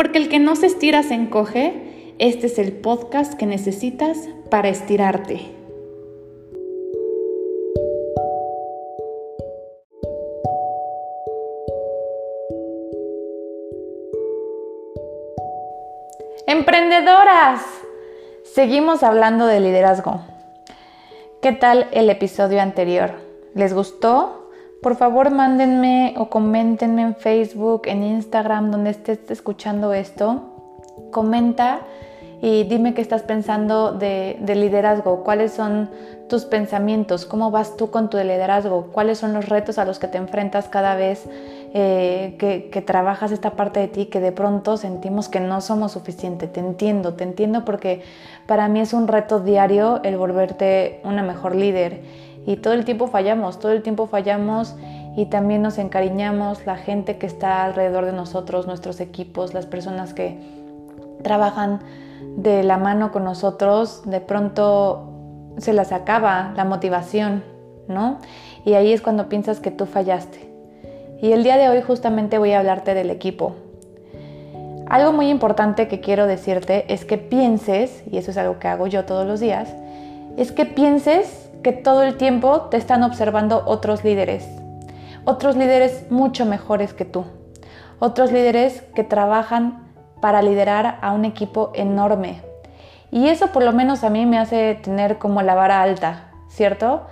Porque el que no se estira se encoge, este es el podcast que necesitas para estirarte. Emprendedoras, seguimos hablando de liderazgo. ¿Qué tal el episodio anterior? ¿Les gustó? Por favor, mándenme o coméntenme en Facebook, en Instagram, donde estés escuchando esto. Comenta y dime qué estás pensando de, liderazgo, cuáles son tus pensamientos, cómo vas tú con tu liderazgo, cuáles son los retos a los que te enfrentas cada vez eh, que, que, trabajas esta parte de ti que de pronto sentimos que no somos suficiente. Te entiendo, te entiendo porque para mí es un reto diario el volverte una mejor líder y todo el tiempo fallamos, todo el tiempo fallamos y también nos encariñamos, la gente que está alrededor de nosotros, nuestros equipos, las personas que trabajan de la mano con nosotros, de pronto se las acaba la motivación, ¿no? Y ahí es cuando piensas que tú fallaste. Y el día de hoy justamente voy a hablarte del equipo. Algo muy importante que quiero decirte es que pienses, y eso es algo que hago yo todos los días, es que pienses que todo el tiempo te están observando otros líderes, otros líderes mucho mejores que tú, otros líderes que trabajan para liderar a un equipo enorme. Y eso por lo menos a mí me hace tener como la vara alta, ¿cierto?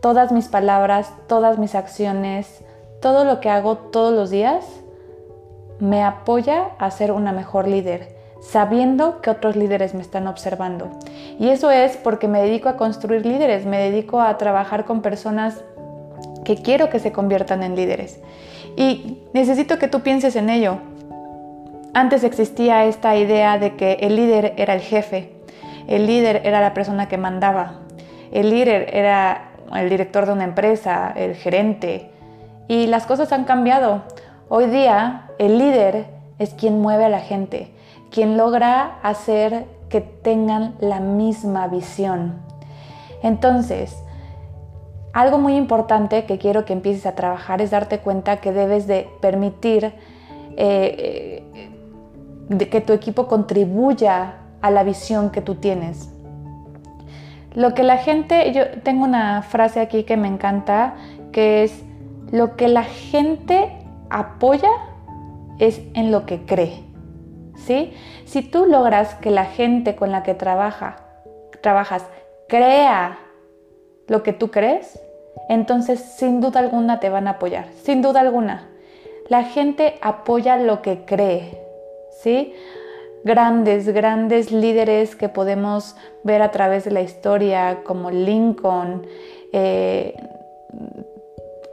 Todas mis palabras, todas mis acciones, todo lo que hago todos los días me apoya a ser una mejor líder sabiendo que otros líderes me están observando. Y eso es porque me dedico a construir líderes, me dedico a trabajar con personas que quiero que se conviertan en líderes. Y necesito que tú pienses en ello. Antes existía esta idea de que el líder era el jefe, el líder era la persona que mandaba, el líder era el director de una empresa, el gerente. Y las cosas han cambiado. Hoy día el líder es quien mueve a la gente, quien logra hacer que tengan la misma visión. Entonces, algo muy importante que quiero que empieces a trabajar es darte cuenta que debes de permitir eh, eh, que tu equipo contribuya a la visión que tú tienes. Lo que la gente, yo tengo una frase aquí que me encanta, que es, lo que la gente apoya es en lo que cree. Si tú logras que la gente con la que trabaja, trabajas crea lo que tú crees, entonces sin duda alguna te van a apoyar, sin duda alguna. La gente apoya lo que cree, ¿sí? Grandes, grandes líderes que podemos ver a través de la historia, como Lincoln, eh,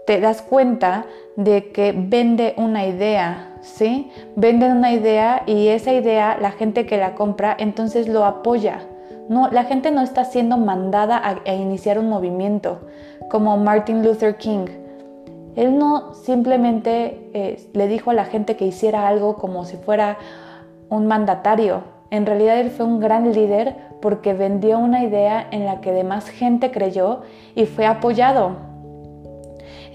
te das cuenta de que vende una idea, ¿sí? Venden una idea y esa idea, la gente que la compra, entonces lo apoya. No, la gente no está siendo mandada a, iniciar un movimiento como Martin Luther King. Él no simplemente eh, le dijo a la gente que hiciera algo como si fuera un mandatario. En realidad él fue un gran líder porque vendió una idea en la que demás gente creyó y fue apoyado.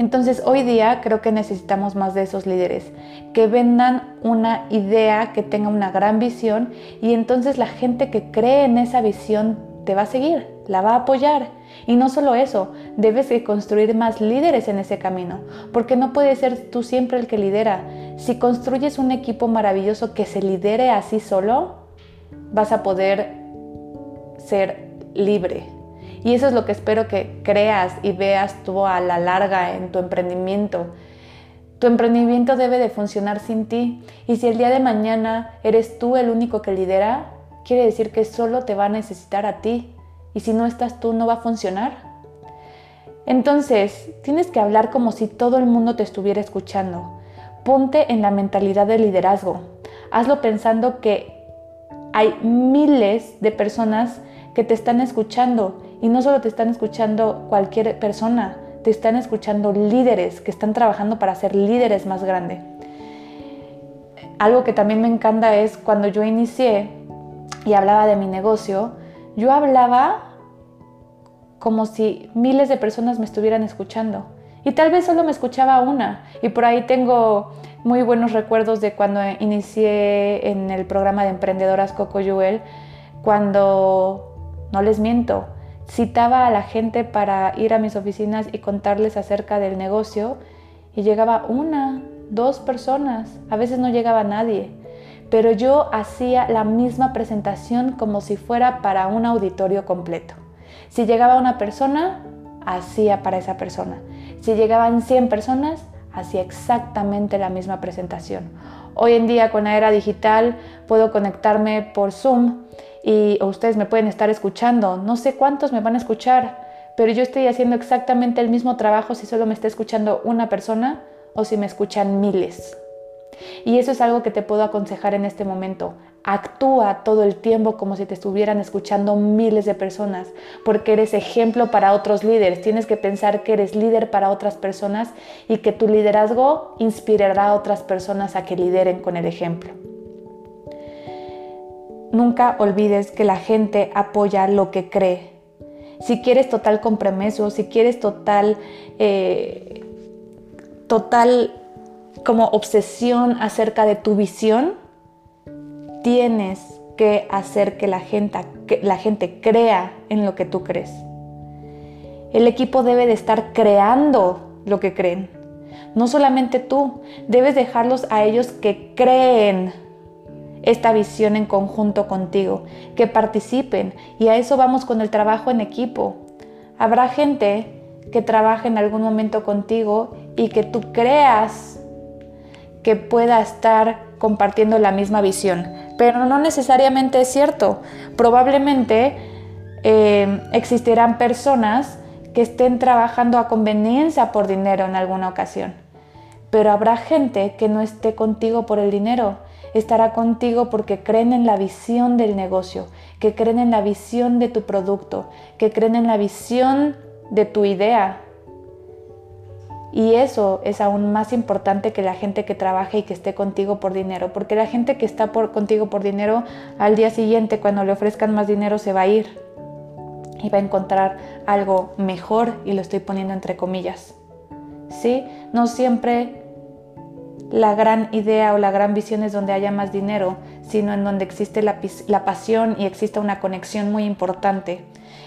Entonces hoy día creo que necesitamos más de esos líderes, que vendan una idea, que tenga una gran visión y entonces la gente que cree en esa visión te va a seguir, la va a apoyar. Y no solo eso, debes de construir más líderes en ese camino, porque no puedes ser tú siempre el que lidera. Si construyes un equipo maravilloso que se lidere así solo, vas a poder ser libre, y eso es lo que espero que creas y veas tú a la larga en tu emprendimiento. Tu emprendimiento debe de funcionar sin ti y si el día de mañana eres tú el único que lidera, quiere decir que solo te va a necesitar a ti y si no estás tú no va a funcionar. Entonces, tienes que hablar como si todo el mundo te estuviera escuchando. Ponte en la mentalidad de liderazgo. Hazlo pensando que hay miles de personas que te están escuchando y no solo te están escuchando cualquier persona, te están escuchando líderes que están trabajando para ser líderes más grandes. Algo que también me encanta es cuando yo inicié y hablaba de mi negocio, yo hablaba como si miles de personas me estuvieran escuchando. Y tal vez solo me escuchaba una. Y por ahí tengo muy buenos recuerdos de cuando inicié en el programa de emprendedoras Coco Yuel, cuando, no les miento, citaba a la gente para ir a mis oficinas y contarles acerca del negocio y llegaba una, dos personas, a veces no llegaba nadie, pero yo hacía la misma presentación como si fuera para un auditorio completo. Si llegaba una persona, hacía para esa persona. Si llegaban 100 personas, hacía exactamente la misma presentación. Hoy en día con la era digital puedo conectarme por Zoom y ustedes me pueden estar escuchando. No sé cuántos me van a escuchar, pero yo estoy haciendo exactamente el mismo trabajo si solo me está escuchando una persona o si me escuchan miles. Y eso es algo que te puedo aconsejar en este momento. Actúa todo el tiempo como si te estuvieran escuchando miles de personas, porque eres ejemplo para otros líderes. Tienes que pensar que eres líder para otras personas y que tu liderazgo inspirará a otras personas a que lideren con el ejemplo. Nunca olvides que la gente apoya lo que cree. Si quieres total compromiso, si quieres total, eh, total como obsesión acerca de tu visión, tienes que hacer que la gente, la gente crea en lo que tú crees. El equipo debe de estar creando lo que creen. No solamente tú, debes dejarlos a ellos que creen esta visión en conjunto contigo, que participen y a eso vamos con el trabajo en equipo. Habrá gente que trabaje en algún momento contigo y que tú creas que pueda estar compartiendo la misma visión, pero no necesariamente es cierto. Probablemente eh, existirán personas que estén trabajando a conveniencia por dinero en alguna ocasión, pero habrá gente que no esté contigo por el dinero estará contigo porque creen en la visión del negocio, que creen en la visión de tu producto, que creen en la visión de tu idea. Y eso es aún más importante que la gente que trabaje y que esté contigo por dinero, porque la gente que está por, contigo por dinero, al día siguiente cuando le ofrezcan más dinero se va a ir y va a encontrar algo mejor y lo estoy poniendo entre comillas. ¿Sí? No siempre la gran idea o la gran visión es donde haya más dinero, sino en donde existe la, pasión y existe una conexión muy importante.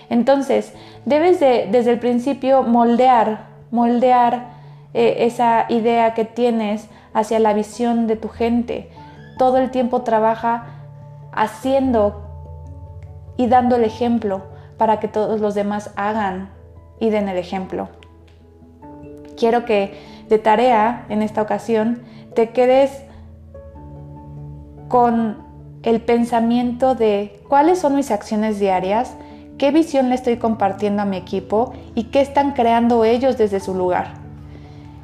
Entonces, debes de, desde el principio moldear, moldear eh, esa idea que tienes hacia la visión de tu gente. Todo el tiempo trabaja haciendo y dando el ejemplo para que todos los demás hagan y den el ejemplo. Quiero que de tarea en esta ocasión te quedes con el pensamiento de cuáles son mis acciones diarias, qué visión le estoy compartiendo a mi equipo y qué están creando ellos desde su lugar.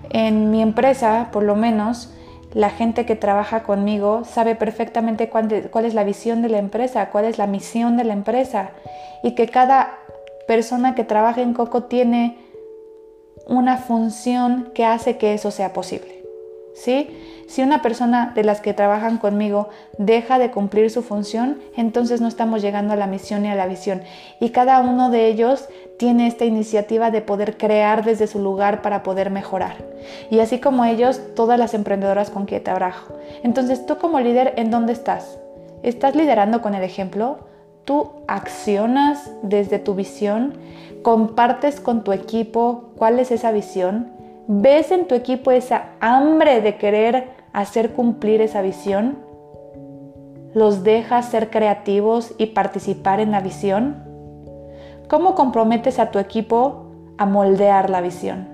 En mi empresa, por lo menos, la gente que trabaja conmigo sabe perfectamente cuál, es la visión de la empresa, cuál es la misión de la empresa y que cada persona que trabaja en Coco tiene una función que hace que eso sea posible. ¿sí? Si una persona de las que trabajan conmigo deja de cumplir su función, entonces no estamos llegando a la misión y a la visión. Y cada uno de ellos tiene esta iniciativa de poder crear desde su lugar para poder mejorar. Y así como ellos, todas las emprendedoras con quien trabajo. Entonces tú como líder, ¿en dónde estás? ¿Estás liderando con el ejemplo? ¿Tú accionas desde tu visión? ¿Compartes con tu equipo cuál es esa visión? ¿Ves en tu equipo esa hambre de querer hacer cumplir esa visión? ¿Los dejas ser creativos y participar en la visión? ¿Cómo comprometes a tu equipo a moldear la visión?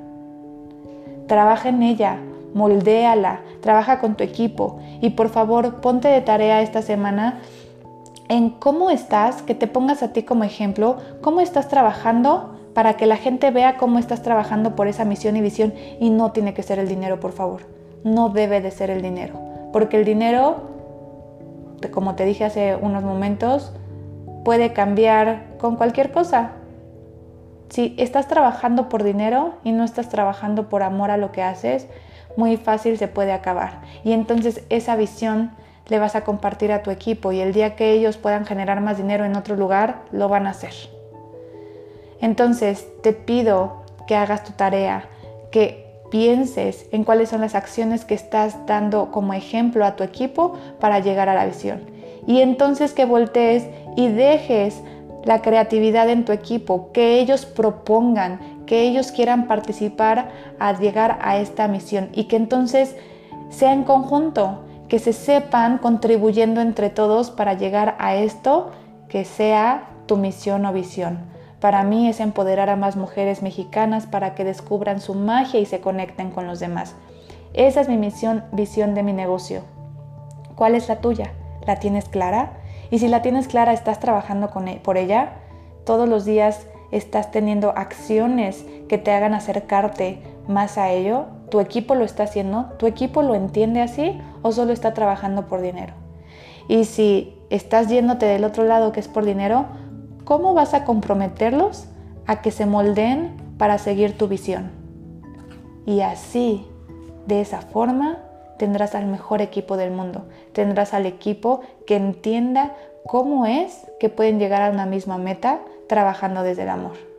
Trabaja en ella, moldéala, trabaja con tu equipo y por favor ponte de tarea esta semana en cómo estás, que te pongas a ti como ejemplo, cómo estás trabajando para que la gente vea cómo estás trabajando por esa misión y visión y no tiene que ser el dinero, por favor. No debe de ser el dinero, porque el dinero, como te dije hace unos momentos, puede cambiar con cualquier cosa. Si estás trabajando por dinero y no estás trabajando por amor a lo que haces, muy fácil se puede acabar. Y entonces esa visión le vas a compartir a tu equipo y el día que ellos puedan generar más dinero en otro lugar, lo van a hacer. Entonces te pido que hagas tu tarea, que pienses en cuáles son las acciones que estás dando como ejemplo a tu equipo para llegar a la visión. Y entonces que voltees y dejes la creatividad en tu equipo, que ellos propongan, que ellos quieran participar a llegar a esta misión y que entonces sea en conjunto, que se sepan contribuyendo entre todos para llegar a esto que sea tu misión o visión. Para mí es empoderar a más mujeres mexicanas para que descubran su magia y se conecten con los demás. Esa es mi misión, visión de mi negocio. ¿Cuál es la tuya? ¿La tienes clara? Y si la tienes clara, estás trabajando con, e, por ella, todos los días estás teniendo acciones que te hagan acercarte más a ello, tu equipo lo está haciendo, tu equipo lo entiende así o solo está trabajando por dinero. Y si estás yéndote del otro lado que es por dinero, ¿cómo vas a comprometerlos a que se moldeen para seguir tu visión? Y así, de esa forma, tendrás al mejor equipo del mundo. Tendrás al equipo que entienda cómo es que pueden llegar a una misma meta trabajando desde el amor.